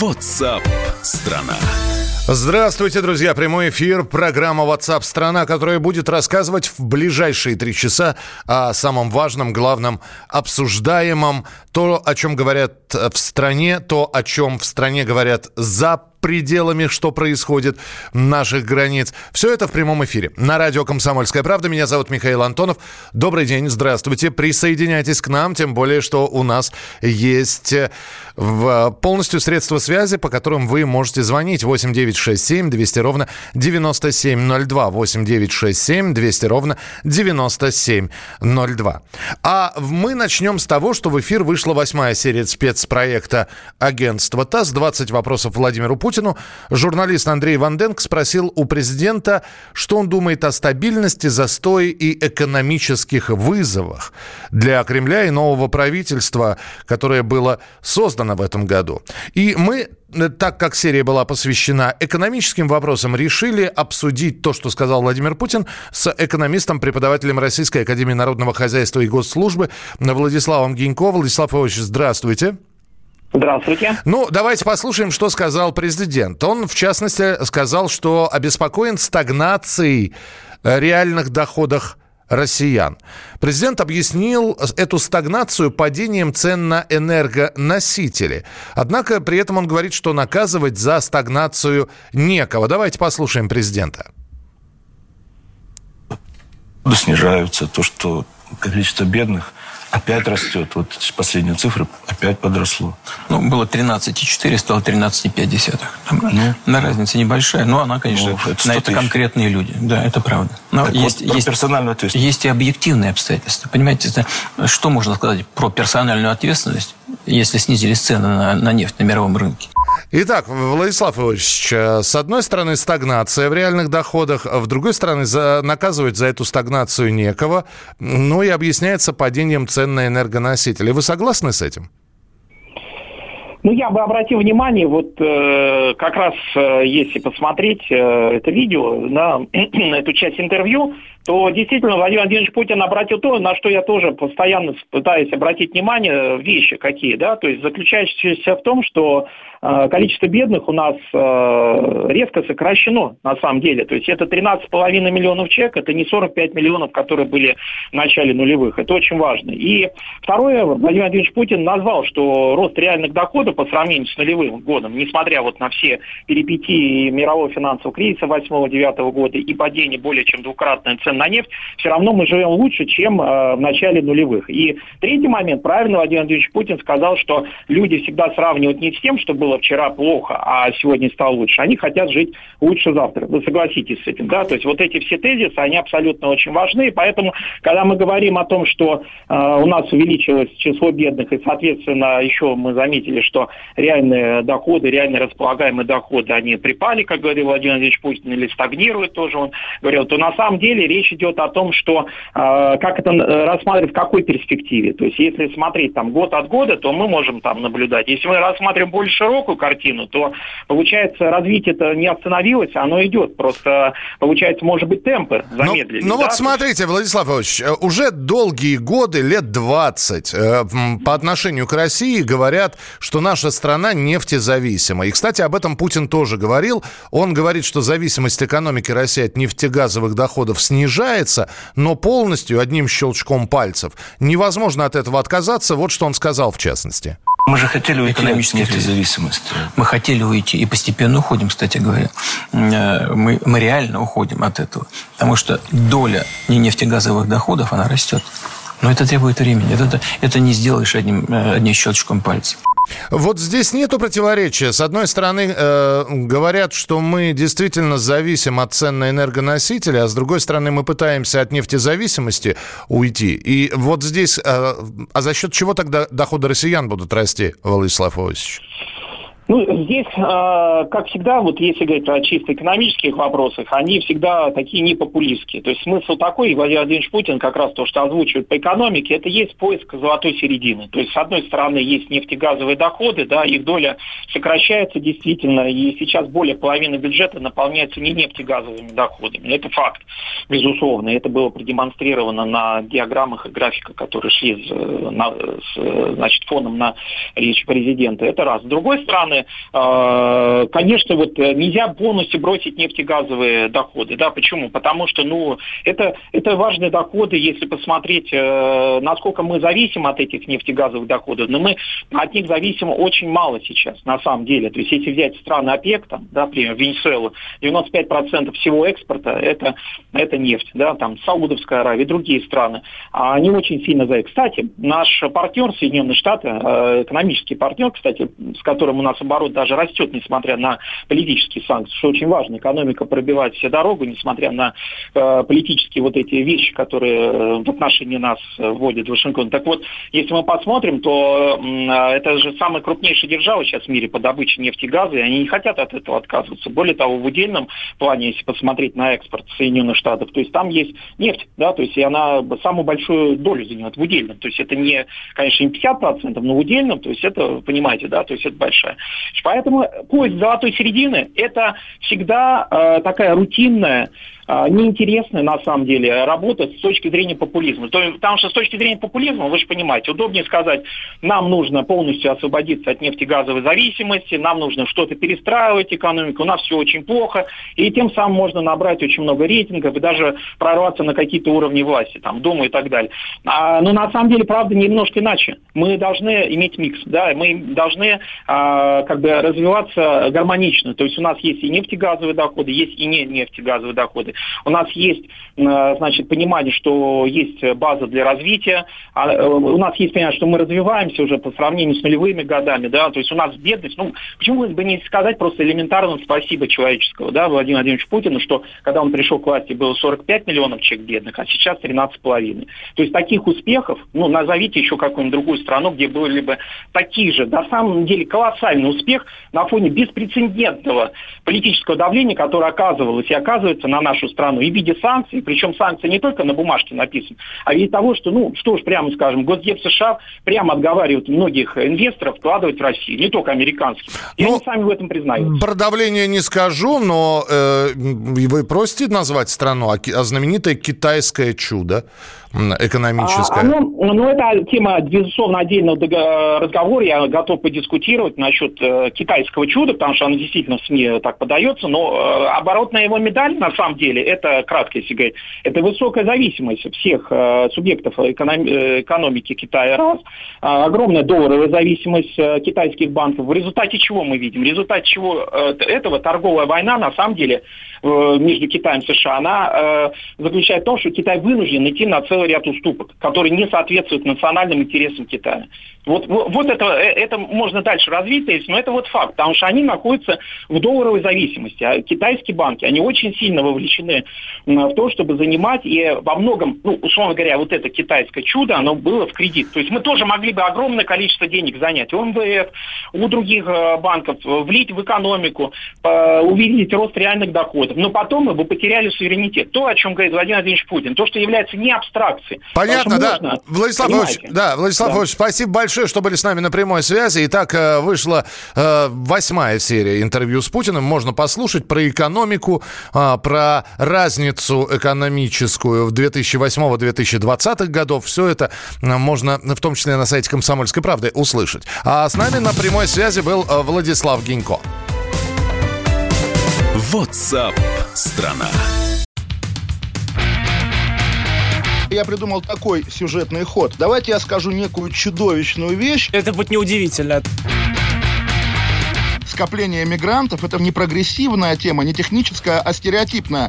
WhatsApp страна. Здравствуйте, друзья. Прямой эфир. Программа WhatsApp страна, которая будет рассказывать в ближайшие три часа о самом важном, главном, обсуждаемом. То, о чем говорят в стране, то, о чем в стране говорят за пределами, что происходит наших границ. Все это в прямом эфире. На радио «Комсомольская правда». Меня зовут Михаил Антонов. Добрый день, здравствуйте. Присоединяйтесь к нам, тем более, что у нас есть э, полностью средства связи, по которым вы можете звонить 8 9 6 7 200 ровно 9702. 8 9 6 7 200 ровно 9702. А мы начнем с того, что в эфир вышла восьмая серия спецпроекта агентства ТАСС. 20 вопросов Владимиру Путину Путину. Журналист Андрей Ванденко спросил у президента, что он думает о стабильности, застое и экономических вызовах для Кремля и нового правительства, которое было создано в этом году. И мы так как серия была посвящена экономическим вопросам, решили обсудить то, что сказал Владимир Путин, с экономистом, преподавателем Российской Академии Народного Хозяйства и Госслужбы Владиславом Гинько. Владислав Иванович, здравствуйте. Здравствуйте. Ну, давайте послушаем, что сказал президент. Он, в частности, сказал, что обеспокоен стагнацией э, реальных доходах россиян. Президент объяснил эту стагнацию падением цен на энергоносители. Однако при этом он говорит, что наказывать за стагнацию некого. Давайте послушаем президента. Снижаются то, что количество бедных опять растет. Вот последние цифры опять подросло. Ну, было 13,4, стало 13,5. Ну, на разница небольшая, но она, конечно, ну, это на это конкретные люди. Да, это правда. Но так есть, вот есть, персональную ответственность. Есть и объективные обстоятельства. Понимаете, что можно сказать про персональную ответственность, если снизились цены на, на нефть на мировом рынке? Итак, Владислав Иванович, э, с одной стороны стагнация в реальных доходах, а в другой стороны за, наказывать за эту стагнацию некого, ну и объясняется падением цен на энергоносители. Вы согласны с этим? Ну, я бы обратил внимание, вот э, как раз э, если посмотреть э, это видео, на эту часть интервью, то действительно Владимир Владимирович Путин обратил то, на что я тоже постоянно пытаюсь обратить внимание, вещи какие, да, то есть заключающиеся в том, что э, количество бедных у нас э, резко сокращено на самом деле. То есть это 13,5 миллионов человек, это не 45 миллионов, которые были в начале нулевых. Это очень важно. И второе, Владимир Владимирович Путин назвал, что рост реальных доходов по сравнению с нулевым годом, несмотря вот на все перипетии мирового финансового кризиса 8-9 года и падение более чем двукратной на нефть, все равно мы живем лучше, чем э, в начале нулевых. И третий момент, правильно Владимир Владимирович Путин сказал, что люди всегда сравнивают не с тем, что было вчера плохо, а сегодня стало лучше. Они хотят жить лучше завтра. Вы согласитесь с этим, да? То есть вот эти все тезисы, они абсолютно очень важны. Поэтому, когда мы говорим о том, что э, у нас увеличилось число бедных, и, соответственно, еще мы заметили, что реальные доходы, реально располагаемые доходы, они припали, как говорил Владимир Владимирович Путин, или стагнируют тоже, он говорил, то на самом деле речь речь идет о том, что э, как это э, рассматривать, в какой перспективе. То есть если смотреть там год от года, то мы можем там наблюдать. Если мы рассматриваем более широкую картину, то получается развитие это не остановилось, оно идет. Просто получается, может быть, темпы ну, замедлились. Ну, ну да? вот смотрите, Владислав Иванович, э, уже долгие годы, лет 20, э, по отношению к России говорят, что наша страна нефтезависима. И, кстати, об этом Путин тоже говорил. Он говорит, что зависимость экономики России от нефтегазовых доходов снижается снижается, но полностью одним щелчком пальцев невозможно от этого отказаться. Вот что он сказал в частности. Мы же хотели уйти от нефтезависимости. Мы хотели уйти и постепенно уходим, кстати говоря. Э, мы, мы реально уходим от этого. Потому что доля не нефтегазовых доходов, она растет. Но это требует времени. Это, это не сделаешь одним, э, одним щелчком пальца. Вот здесь нету противоречия. С одной стороны, э, говорят, что мы действительно зависим от цен на энергоносители, а с другой стороны, мы пытаемся от нефтезависимости уйти. И вот здесь, э, а за счет чего тогда доходы россиян будут расти, Владислав Иосифович? Ну, здесь, э, как всегда, вот если говорить о чисто экономических вопросах, они всегда такие непопулистские. То есть смысл такой, и Владимир Владимирович Путин как раз то, что озвучивает по экономике, это есть поиск золотой середины. То есть, с одной стороны, есть нефтегазовые доходы, да, их доля сокращается действительно, и сейчас более половины бюджета наполняется не нефтегазовыми доходами. Это факт, безусловно. Это было продемонстрировано на диаграммах и графиках, которые шли с, на, с значит, фоном на речь президента. Это раз. С другой стороны, э, конечно, вот нельзя полностью бросить нефтегазовые доходы. Да, почему? Потому что, ну, это, это важные доходы, если посмотреть, насколько мы зависим от этих нефтегазовых доходов. Но мы от них зависим очень мало сейчас, на самом деле. То есть, если взять страны ОПЕК, там, да, например, Венесуэлу, 95% всего экспорта это, это нефть, да, там, Саудовская Аравия, другие страны. А они очень сильно за. Кстати, наш партнер Соединенные Штаты, э, экономический партнер, кстати, с которым у нас оборот даже растет, несмотря на политические санкции, что очень важно. Экономика пробивает все дорогу, несмотря на э, политические вот эти вещи, которые э, в отношении нас вводит Вашингтон. Так вот, если мы посмотрим, то это же самая крупнейшая держава сейчас в мире по добыче нефти и газа, и они не хотят от этого отказываться. Более того, в удельном плане, если посмотреть на экспорт Соединенных Штатов, то есть там есть нефть, да, то есть и она самую большую долю занимает в удельном. То есть это не, конечно, не 50%, но в удельном, то есть это, понимаете, да, то есть это большая. Поэтому поиск золотой середины – это всегда э, такая рутинная неинтересная на самом деле работа с точки зрения популизма. То, потому что с точки зрения популизма, вы же понимаете, удобнее сказать, нам нужно полностью освободиться от нефтегазовой зависимости, нам нужно что-то перестраивать экономику, у нас все очень плохо, и тем самым можно набрать очень много рейтингов и даже прорваться на какие-то уровни власти, там, Думу и так далее. А, но на самом деле, правда, немножко иначе. Мы должны иметь микс, да, мы должны а, как бы развиваться гармонично. То есть у нас есть и нефтегазовые доходы, есть и не нефтегазовые доходы. У нас есть, э, значит, понимание, что есть база для развития. А, э, у нас есть понимание, что мы развиваемся уже по сравнению с нулевыми годами, да, то есть у нас бедность, ну, почему бы не сказать просто элементарно спасибо человеческого, да, Владимиру Владимировичу Путину, что когда он пришел к власти, было 45 миллионов человек бедных, а сейчас 13,5. То есть таких успехов, ну, назовите еще какую-нибудь другую страну, где были бы такие же, на самом деле колоссальный успех на фоне беспрецедентного политического давления, которое оказывалось и оказывается на нашу страну и в виде санкций, причем санкции не только на бумажке написаны, а виде того, что, ну, что ж, прямо скажем, Госдеп США прямо отговаривают многих инвесторов вкладывать в Россию, не только американских. И ну, они сами в этом признаются. Про давление не скажу, но э, вы просите назвать страну, а, а знаменитое китайское чудо экономическая? А, ну, ну, это тема, безусловно, отдельного разговора. Я готов подискутировать насчет э, китайского чуда, потому что оно действительно в СМИ так подается. Но э, оборотная его медаль, на самом деле, это, кратко если говорить, это высокая зависимость всех э, субъектов эконом, э, экономики Китая, раз. Э, огромная долларовая зависимость э, китайских банков. В результате чего мы видим? В результате чего э, этого торговая война, на самом деле, э, между Китаем и США, она э, заключает в том, что Китай вынужден идти на целый ряд уступок, которые не соответствуют национальным интересам Китая. Вот, вот это, э, это можно дальше развить, но это вот факт, потому что они находятся в долларовой зависимости. А китайские банки, они очень сильно вовлечены в то, чтобы занимать, и во многом, ну, условно говоря, вот это китайское чудо, оно было в кредит. То есть мы тоже могли бы огромное количество денег занять у МВФ, у других э, банков, влить в экономику, увеличить рост реальных доходов. Но потом мы бы потеряли суверенитет. То, о чем говорит Владимир Владимирович Путин, то, что является не абстракцией. Понятно, да. Можно, Владислав Ильич, да, Владислав да. спасибо большое что были с нами на прямой связи. Итак, э, вышла э, восьмая серия интервью с Путиным. Можно послушать про экономику, э, про разницу экономическую в 2008-2020 годов. Все это можно в том числе на сайте «Комсомольской правды» услышать. А с нами на прямой связи был Владислав Гинько. WhatsApp страна я придумал такой сюжетный ход. Давайте я скажу некую чудовищную вещь. Это будет неудивительно скопление мигрантов – это не прогрессивная тема, не техническая, а стереотипная.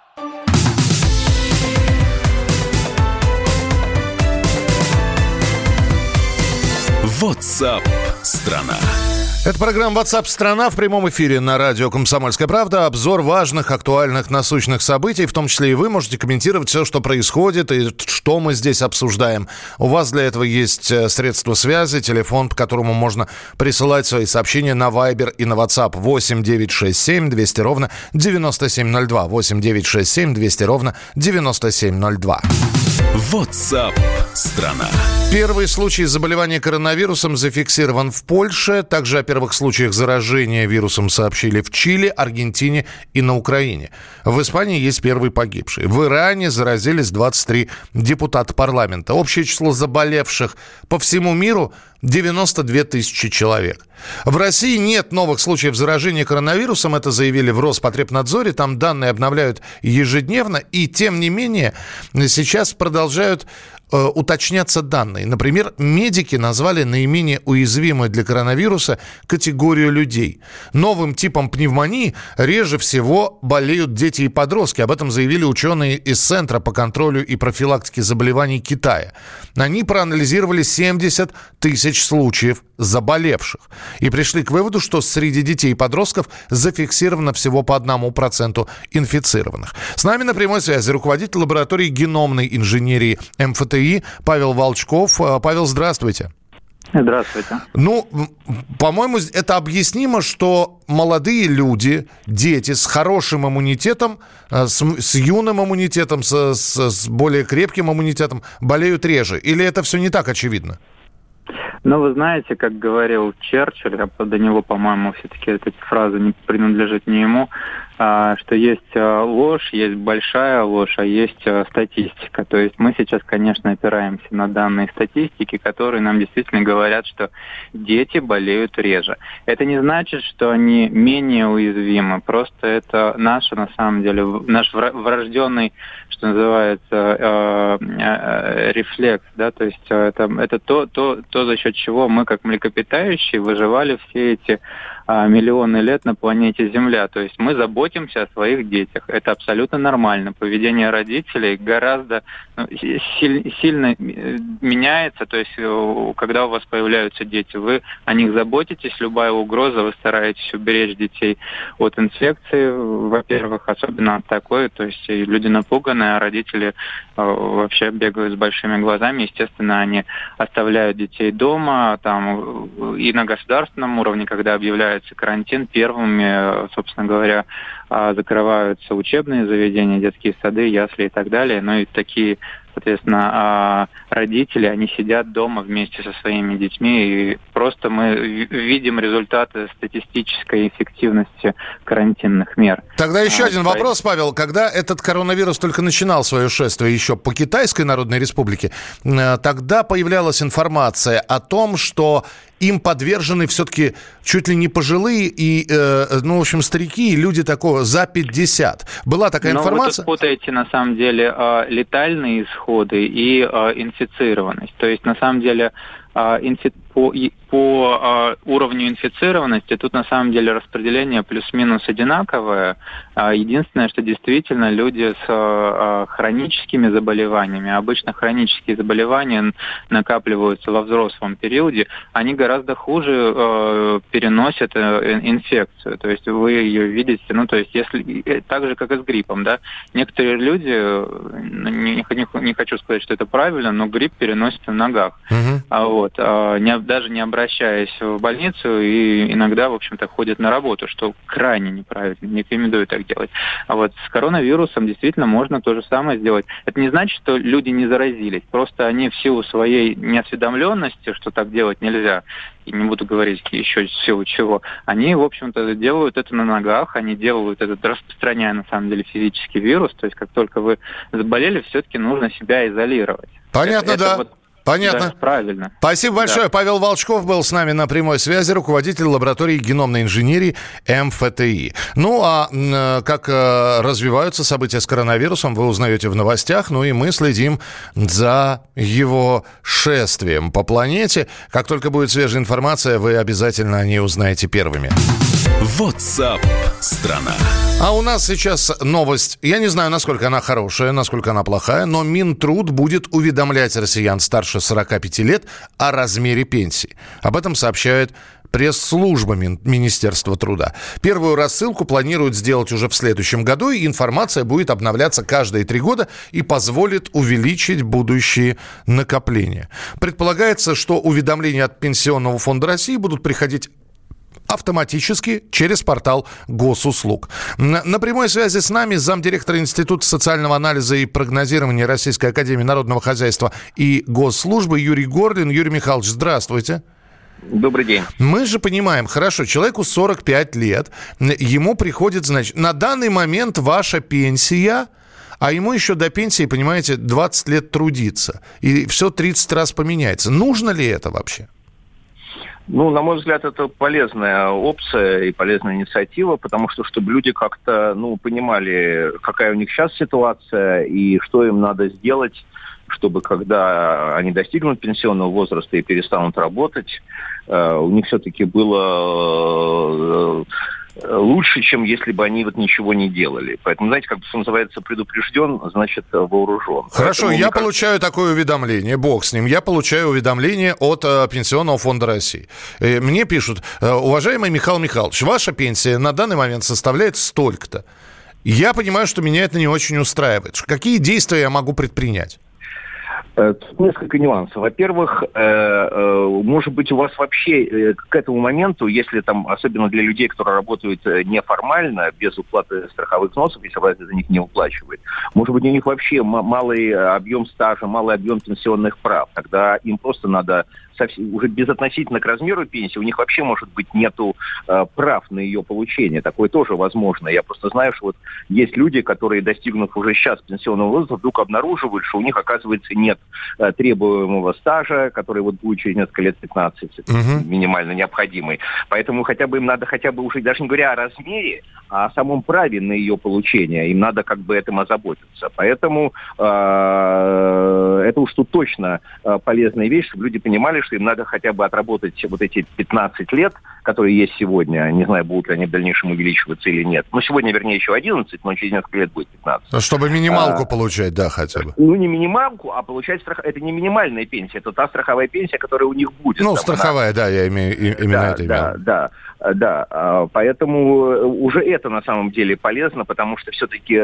WhatsApp страна. Это программа WhatsApp страна в прямом эфире на радио «Комсомольская правда». Обзор важных, актуальных, насущных событий. В том числе и вы можете комментировать все, что происходит и что мы здесь обсуждаем. У вас для этого есть э, средства связи, телефон, по которому можно присылать свои сообщения на Viber и на WhatsApp 8 967 200 ровно 9702. 8 967 200 ровно 9702. WhatsApp страна. Первый случай заболевания коронавирусом зафиксирован в Польше. Также первых случаях заражения вирусом сообщили в Чили, Аргентине и на Украине. В Испании есть первый погибший. В Иране заразились 23 депутата парламента. Общее число заболевших по всему миру 92 тысячи человек. В России нет новых случаев заражения коронавирусом, это заявили в Роспотребнадзоре, там данные обновляют ежедневно, и тем не менее сейчас продолжают уточняться данные. Например, медики назвали наименее уязвимой для коронавируса категорию людей. Новым типом пневмонии реже всего болеют дети и подростки. Об этом заявили ученые из Центра по контролю и профилактике заболеваний Китая. Они проанализировали 70 тысяч случаев заболевших и пришли к выводу, что среди детей и подростков зафиксировано всего по одному проценту инфицированных. С нами на прямой связи руководитель лаборатории геномной инженерии МФТИ Павел Волчков. Э, Павел, здравствуйте. Здравствуйте. Ну, по-моему, это объяснимо, что молодые люди, дети с хорошим иммунитетом, э, с, с юным иммунитетом, с, с, с более крепким иммунитетом болеют реже. Или это все не так очевидно? Ну, вы знаете, как говорил Черчилль, а до него, по-моему, все-таки эта фраза не принадлежит не ему, что есть а, ложь, есть большая ложь, а есть а, статистика. То есть мы сейчас, конечно, опираемся на данные статистики, которые нам действительно говорят, что дети болеют реже. Это не значит, что они менее уязвимы, просто это наш, на самом деле, наш врожденный, что называется, рефлекс, да, то есть это, это то, то, то, за счет чего мы, как млекопитающие, выживали все эти а, миллионы лет на планете Земля. То есть мы заботимся о своих детях. Это абсолютно нормально. Поведение родителей гораздо ну, сильно э, меняется. То есть э, когда у вас появляются дети, вы о них заботитесь. Любая угроза, вы стараетесь уберечь детей от инфекции, во-первых, особенно от такой. То есть люди напуганы, а родители э, вообще бегают с большими глазами. Естественно, они оставляют детей дома, там и на государственном уровне, когда объявляют объявляется карантин, первыми, собственно говоря, а, закрываются учебные заведения, детские сады, ясли и так далее. Ну и такие соответственно, а, родители, они сидят дома вместе со своими детьми, и просто мы видим результаты статистической эффективности карантинных мер. Тогда еще а, один вопрос, Павел. Когда этот коронавирус только начинал свое шествие еще по Китайской Народной Республике, э, тогда появлялась информация о том, что им подвержены все-таки чуть ли не пожилые и, э, ну, в общем, старики и люди такого за 50. Была такая Но информация? вы тут путаете, на самом деле, э, летальные исходы и э, инфицированность. То есть, на самом деле, инфи по, по э, уровню инфицированности тут на самом деле распределение плюс-минус одинаковое. Э, единственное, что действительно люди с э, хроническими заболеваниями, обычно хронические заболевания накапливаются во взрослом периоде, они гораздо хуже э, переносят э, инфекцию. То есть вы ее видите, ну то есть если так же как и с гриппом, да, некоторые люди, не, не, не хочу сказать, что это правильно, но грипп переносят в ногах. Угу. А вот, э, не даже не обращаясь в больницу, и иногда, в общем-то, ходят на работу, что крайне неправильно, не рекомендую так делать. А вот с коронавирусом действительно можно то же самое сделать. Это не значит, что люди не заразились, просто они в силу своей неосведомленности, что так делать нельзя, и не буду говорить еще в силу чего, они, в общем-то, делают это на ногах, они делают это, распространяя, на самом деле, физический вирус, то есть как только вы заболели, все-таки нужно себя изолировать. Понятно, это, да. Это вот Понятно. Да, правильно. Спасибо большое. Да. Павел Волчков был с нами на прямой связи, руководитель лаборатории геномной инженерии МФТИ. Ну, а э, как э, развиваются события с коронавирусом, вы узнаете в новостях. Ну и мы следим за его шествием по планете. Как только будет свежая информация, вы обязательно о ней узнаете первыми. WhatsApp страна. А у нас сейчас новость. Я не знаю, насколько она хорошая, насколько она плохая, но Минтруд будет уведомлять россиян старше 45 лет о размере пенсии. Об этом сообщает пресс-служба Министерства труда. Первую рассылку планируют сделать уже в следующем году, и информация будет обновляться каждые три года и позволит увеличить будущие накопления. Предполагается, что уведомления от Пенсионного фонда России будут приходить автоматически через портал госуслуг. На прямой связи с нами замдиректора Института социального анализа и прогнозирования Российской Академии Народного Хозяйства и Госслужбы Юрий Горлин. Юрий Михайлович, здравствуйте. Добрый день. Мы же понимаем, хорошо, человеку 45 лет, ему приходит, значит, на данный момент ваша пенсия, а ему еще до пенсии, понимаете, 20 лет трудиться. И все 30 раз поменяется. Нужно ли это вообще? Ну, на мой взгляд, это полезная опция и полезная инициатива, потому что, чтобы люди как-то, ну, понимали, какая у них сейчас ситуация и что им надо сделать, чтобы когда они достигнут пенсионного возраста и перестанут работать, э, у них все-таки было э, лучше, чем если бы они вот ничего не делали. Поэтому, знаете, как что называется, предупрежден, значит вооружен. Хорошо, Поэтому, я как... получаю такое уведомление, бог с ним, я получаю уведомление от э, Пенсионного фонда России. И мне пишут, э, уважаемый Михаил Михайлович, ваша пенсия на данный момент составляет столько-то. Я понимаю, что меня это не очень устраивает. Какие действия я могу предпринять? Э, тут несколько нюансов. Во-первых, э, э, может быть, у вас вообще к этому моменту, если там, особенно для людей, которые работают неформально, без уплаты страховых взносов, если власть за них не уплачивает, может быть, у них вообще малый объем стажа, малый объем пенсионных прав. Тогда им просто надо уже безотносительно к размеру пенсии, у них вообще, может быть, нету прав на ее получение. Такое тоже возможно. Я просто знаю, что вот есть люди, которые, достигнув уже сейчас пенсионного возраста, вдруг обнаруживают, что у них, оказывается, нет э, требуемого стажа, который вот будет через несколько лет 15, угу. минимально необходимый. Поэтому хотя бы им надо хотя бы уже, даже не говоря о размере, а о самом праве на ее получение, им надо как бы этим озаботиться. Поэтому э, это уж тут точно э, полезная вещь, чтобы люди понимали, что что им надо хотя бы отработать вот эти 15 лет, которые есть сегодня. Не знаю, будут ли они в дальнейшем увеличиваться или нет. Но сегодня, вернее, еще 11, но через несколько лет будет 15. Чтобы минималку а, получать, да, хотя бы. Ну, не минималку, а получать страх... Это не минимальная пенсия, это та страховая пенсия, которая у них будет. Ну, там, страховая, она... да, я имею именно да, это имел. Да, да. Да, а, поэтому э, уже это на самом деле полезно, потому что все-таки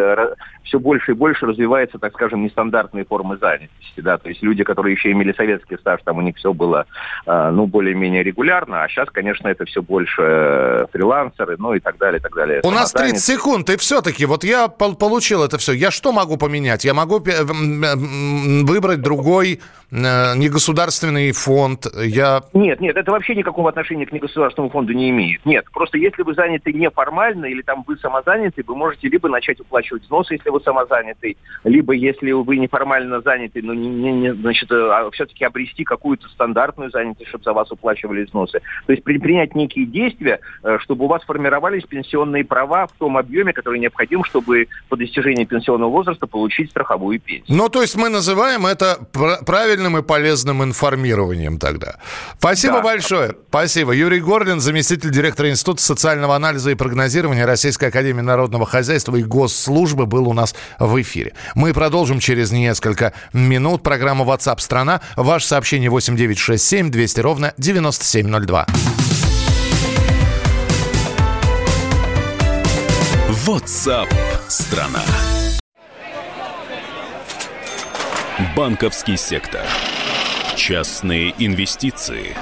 все больше и больше развивается, так скажем, нестандартные формы занятости. Да? То есть люди, которые еще имели советский стаж, там у них все было ну, более-менее регулярно, а сейчас, конечно, это все больше э, фрилансеры, ну и так далее, и так далее. У нас 30 секунд, и все-таки, вот я получил это все, я что могу поменять? Я могу выбрать другой Э, негосударственный фонд, я... Нет, нет, это вообще никакого отношения к негосударственному фонду не имеет. Нет, просто если вы заняты неформально или там вы самозаняты, вы можете либо начать уплачивать взносы, если вы самозанятый, либо если вы неформально заняты, но не, не, не, значит, э, а все-таки обрести какую-то стандартную занятость, чтобы за вас уплачивали взносы. То есть предпринять некие действия, э, чтобы у вас формировались пенсионные права в том объеме, который необходим, чтобы по достижении пенсионного возраста получить страховую пенсию. Ну, то есть мы называем это правильным и полезным информированием тогда. Спасибо да. большое. Спасибо. Юрий Горлин, заместитель директора Института социального анализа и прогнозирования Российской Академии Народного Хозяйства и Госслужбы был у нас в эфире. Мы продолжим через несколько минут. Программа WhatsApp страна. Ваше сообщение 8967 200 ровно 9702. WhatsApp страна. Банковский сектор. Частные инвестиции.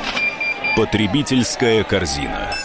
Потребительская корзина.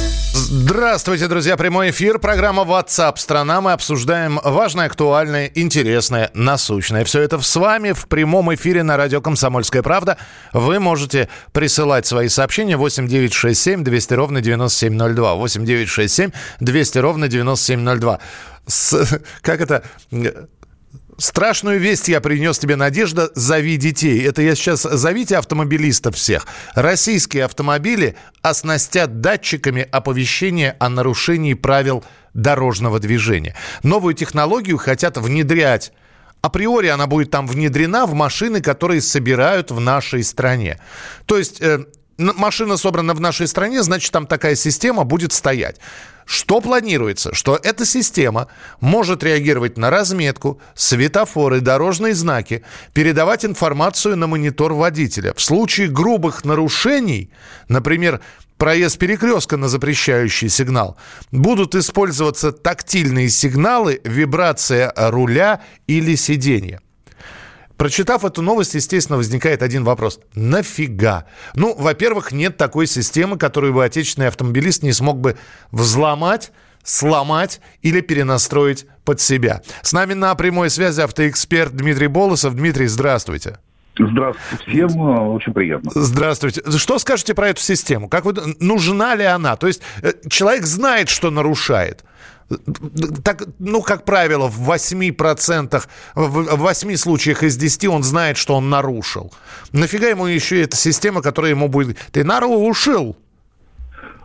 Здравствуйте, друзья. Прямой эфир. Программа WhatsApp страна. Мы обсуждаем важное, актуальное, интересное, насущное. Все это с вами в прямом эфире на радио «Комсомольская правда». Вы можете присылать свои сообщения 8967 200 ровно 9702. 8967 200 ровно 9702. С, как это Страшную весть я принес тебе, Надежда, зови детей. Это я сейчас зовите автомобилистов всех. Российские автомобили оснастят датчиками оповещения о нарушении правил дорожного движения. Новую технологию хотят внедрять априори она будет там внедрена в машины, которые собирают в нашей стране. То есть э, машина собрана в нашей стране, значит, там такая система будет стоять. Что планируется? Что эта система может реагировать на разметку, светофоры, дорожные знаки, передавать информацию на монитор водителя. В случае грубых нарушений, например, проезд перекрестка на запрещающий сигнал, будут использоваться тактильные сигналы, вибрация руля или сиденья. Прочитав эту новость, естественно, возникает один вопрос. Нафига? Ну, во-первых, нет такой системы, которую бы отечественный автомобилист не смог бы взломать, сломать или перенастроить под себя. С нами на прямой связи автоэксперт Дмитрий Болосов. Дмитрий, здравствуйте. Здравствуйте всем, очень приятно. Здравствуйте. Что скажете про эту систему? Как вы, нужна ли она? То есть э, человек знает, что нарушает так, ну, как правило, в 8%, в 8 случаях из 10 он знает, что он нарушил. Нафига ему еще эта система, которая ему будет... Ты нарушил!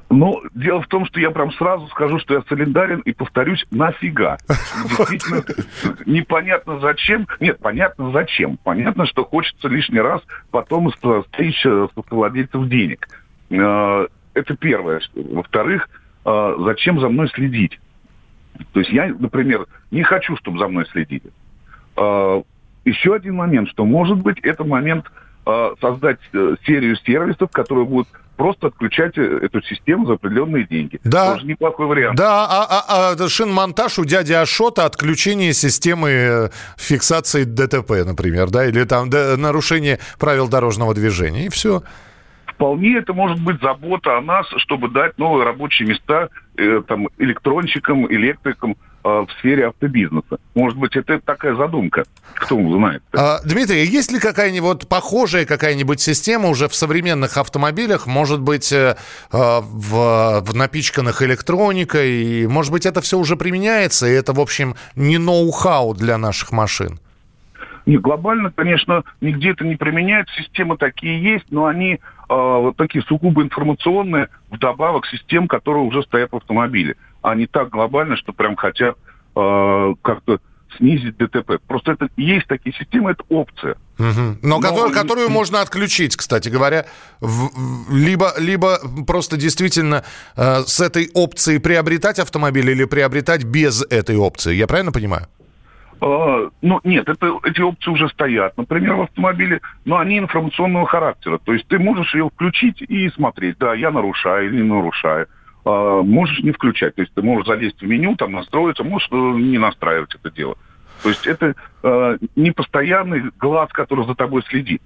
Ну, дело в том, что я прям сразу скажу, что я солидарен и повторюсь, нафига. Действительно, непонятно зачем. Нет, понятно зачем. Понятно, что хочется лишний раз потом стричь с владельцев денег. Э, это первое. Во-вторых, э, зачем за мной следить? То есть я, например, не хочу, чтобы за мной следили. А, еще один момент, что может быть это момент а, создать э, серию сервисов, которые будут просто отключать э, эту систему за определенные деньги. Да. Тоже неплохой вариант. Да, а, а, а шиномонтаж у дяди Ашота, отключение системы э, фиксации ДТП, например, да, или там да, нарушение правил дорожного движения, и все вполне это может быть забота о нас, чтобы дать новые рабочие места э, там, электронщикам, электрикам э, в сфере автобизнеса. Может быть, это такая задумка. Кто знает. А, Дмитрий, есть ли какая-нибудь похожая какая-нибудь система уже в современных автомобилях? Может быть, э, э, в, в напичканных электроникой? Может быть, это все уже применяется, и это, в общем, не ноу-хау для наших машин? Не, глобально, конечно, нигде это не применяется. Системы такие есть, но они а, вот такие сугубо информационные, вдобавок систем, которые уже стоят в автомобиле. А не так глобально, что прям хотят э, как-то снизить ДТП. Просто это есть такие системы, это опция. Угу. Но, Но которую, которую можно отключить, кстати говоря, в, либо, либо просто действительно э, с этой опцией приобретать автомобиль или приобретать без этой опции. Я правильно понимаю? А, ну, нет, это, эти опции уже стоят, например, в автомобиле, но они информационного характера. То есть ты можешь ее включить и смотреть, да, я нарушаю или не нарушаю. А, можешь не включать. То есть ты можешь залезть в меню, там настроиться, можешь э, не настраивать это дело. То есть это э, не постоянный глаз, который за тобой следит.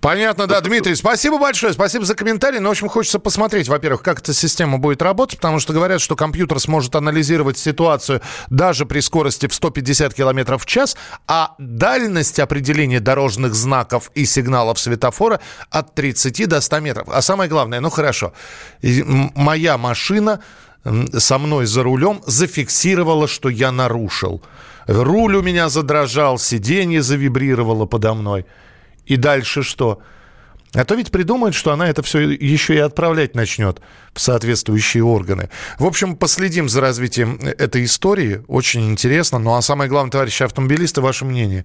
Понятно, да, Дмитрий. Спасибо большое, спасибо за комментарий. Но, в общем, хочется посмотреть, во-первых, как эта система будет работать, потому что говорят, что компьютер сможет анализировать ситуацию даже при скорости в 150 км в час, а дальность определения дорожных знаков и сигналов светофора от 30 до 100 метров. А самое главное, ну хорошо, моя машина со мной за рулем зафиксировала, что я нарушил. Руль у меня задрожал, сиденье завибрировало подо мной. И дальше что? А то ведь придумают, что она это все еще и отправлять начнет в соответствующие органы. В общем, последим за развитием этой истории. Очень интересно. Ну а самое главное, товарищи автомобилисты, ваше мнение.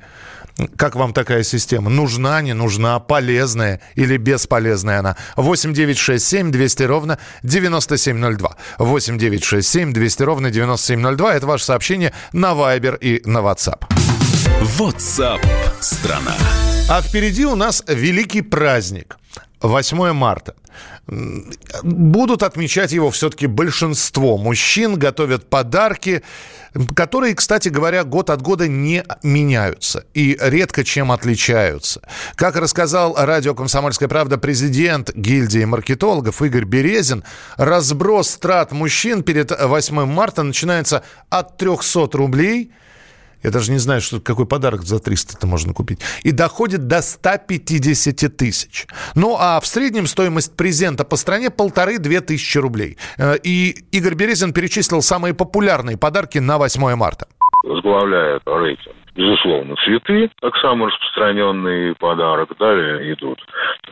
Как вам такая система? Нужна, не нужна, полезная или бесполезная она? 8 9 6 7 200 ровно 9702. 8 9 6 7 200 ровно 9702. Это ваше сообщение на Viber и на WhatsApp. WhatsApp страна. А впереди у нас великий праздник. 8 марта. Будут отмечать его все-таки большинство мужчин, готовят подарки, которые, кстати говоря, год от года не меняются и редко чем отличаются. Как рассказал радио «Комсомольская правда» президент гильдии маркетологов Игорь Березин, разброс трат мужчин перед 8 марта начинается от 300 рублей – я даже не знаю, что, какой подарок за 300 это можно купить. И доходит до 150 тысяч. Ну, а в среднем стоимость презента по стране полторы-две тысячи рублей. Э, и Игорь Березин перечислил самые популярные подарки на 8 марта. возглавляет рейтинг. Безусловно, цветы, как самый распространенный подарок. Далее идут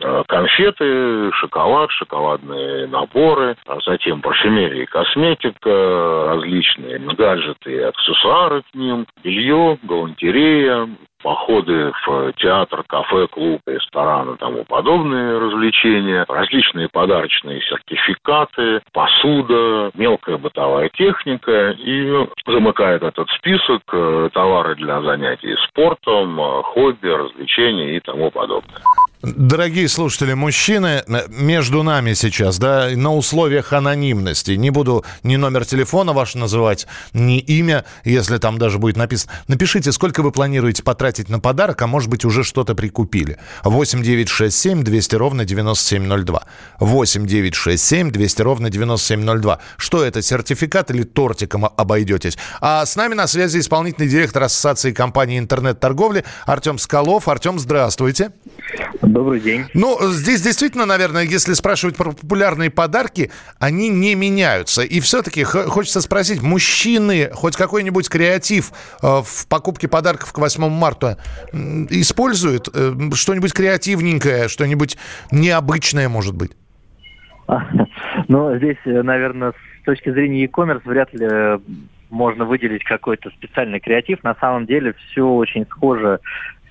э, конфеты, шоколад, шоколадные наборы, а затем парфюмерия и косметика, различные гаджеты и аксессуары к ним, белье, галантерея, походы в театр, кафе, клуб, ресторан и тому подобные развлечения, различные подарочные сертификаты, посуда, мелкая бытовая техника и замыкает этот список э, товары для занятий спортом, э, хобби, развлечений и тому подобное. Дорогие слушатели, мужчины, между нами сейчас, да, на условиях анонимности. Не буду ни номер телефона ваш называть, ни имя, если там даже будет написано. Напишите, сколько вы планируете потратить на подарок, а может быть уже что-то прикупили. 8 9 6 7 200 ровно 9702. 8 9 6 7 200 ровно 9702. Что это, сертификат или тортиком обойдетесь? А с нами на связи исполнительный директор Ассоциации компании интернет-торговли Артем Скалов. Артем, здравствуйте. Добрый день. Ну, здесь действительно, наверное, если спрашивать про популярные подарки, они не меняются. И все-таки хочется спросить, мужчины хоть какой-нибудь креатив э, в покупке подарков к 8 марта используют? Э, что-нибудь креативненькое, что-нибудь необычное, может быть? Ну, здесь, э, наверное, с точки зрения e-commerce вряд ли можно выделить какой-то специальный креатив. На самом деле все очень схоже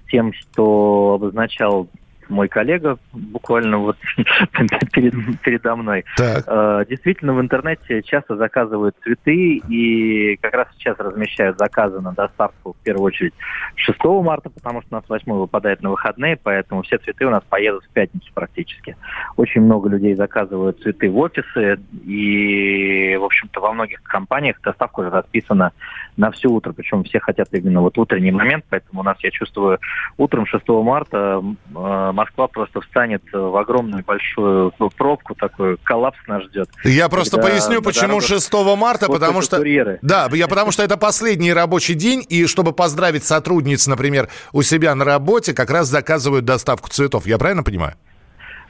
с тем, что обозначал мой коллега буквально вот перед, передо мной. Так. Э, действительно, в интернете часто заказывают цветы, и как раз сейчас размещают заказы на доставку в первую очередь 6 марта, потому что у нас 8 выпадает на выходные, поэтому все цветы у нас поедут в пятницу практически. Очень много людей заказывают цветы в офисы, и, в общем-то, во многих компаниях доставка уже расписана на все утро, причем все хотят именно вот утренний момент, поэтому у нас, я чувствую, утром 6 марта э, Москва просто встанет в огромную большую пробку, такой коллапс нас ждет. Я просто поясню, почему 6 марта, потому что... Курьеры. Да, я потому что это последний рабочий день, и чтобы поздравить сотрудниц, например, у себя на работе, как раз заказывают доставку цветов. Я правильно понимаю?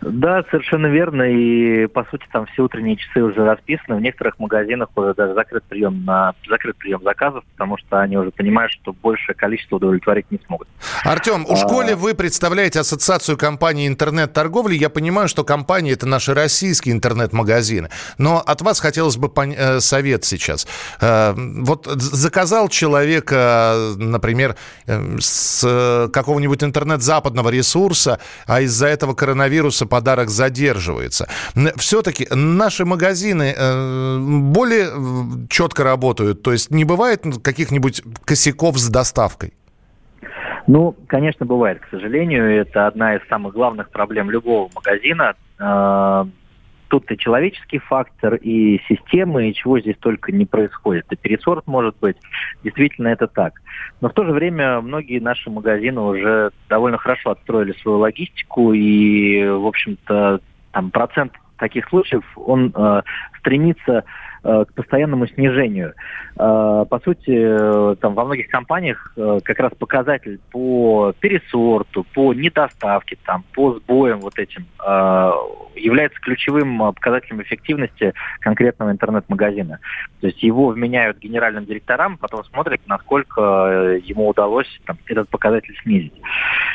Да, совершенно верно. И по сути там все утренние часы уже расписаны. В некоторых магазинах уже даже закрыт прием на закрыт прием заказов, потому что они уже понимают, что большее количество удовлетворить не смогут. Артем, у а... школе вы представляете ассоциацию компаний интернет-торговли. Я понимаю, что компании это наши российские интернет-магазины. Но от вас хотелось бы пон... Э, совет сейчас. Э, вот заказал человек, например, э, с какого-нибудь интернет-западного ресурса, а из-за этого коронавируса подарок задерживается. Все-таки наши магазины э, более э, четко работают, то есть не бывает каких-нибудь косяков с доставкой? Ну, конечно, бывает, к сожалению. Это одна из самых главных проблем любого магазина. Тут и человеческий фактор, и системы, и чего здесь только не происходит. И пересорт может быть. Действительно, это так. Но в то же время многие наши магазины уже довольно хорошо отстроили свою логистику, и, в общем-то, там процент таких случаев, он э, стремится к постоянному снижению. Э, по сути, э, там во многих компаниях как раз показатель по пересорту, по недоставке, там, по сбоям вот этим является ключевым показателем эффективности конкретного интернет-магазина. То есть его вменяют генеральным директорам, потом смотрят, насколько ему удалось там, этот показатель снизить.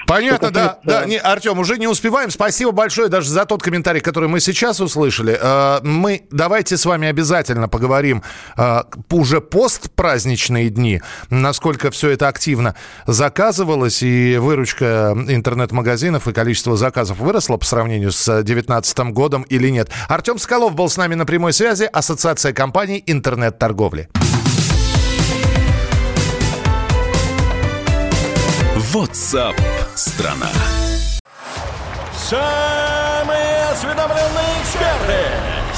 Понятно, да. да. Не, Артем, уже не успеваем. Спасибо большое даже за тот комментарий, который мы сейчас услышали. Мы давайте с вами обязательно обязательно поговорим э, уже постпраздничные дни, насколько все это активно заказывалось, и выручка интернет-магазинов и количество заказов выросло по сравнению с 2019 годом или нет. Артем Скалов был с нами на прямой связи, Ассоциация компаний интернет-торговли. WhatsApp страна. Самые осведомленные эксперты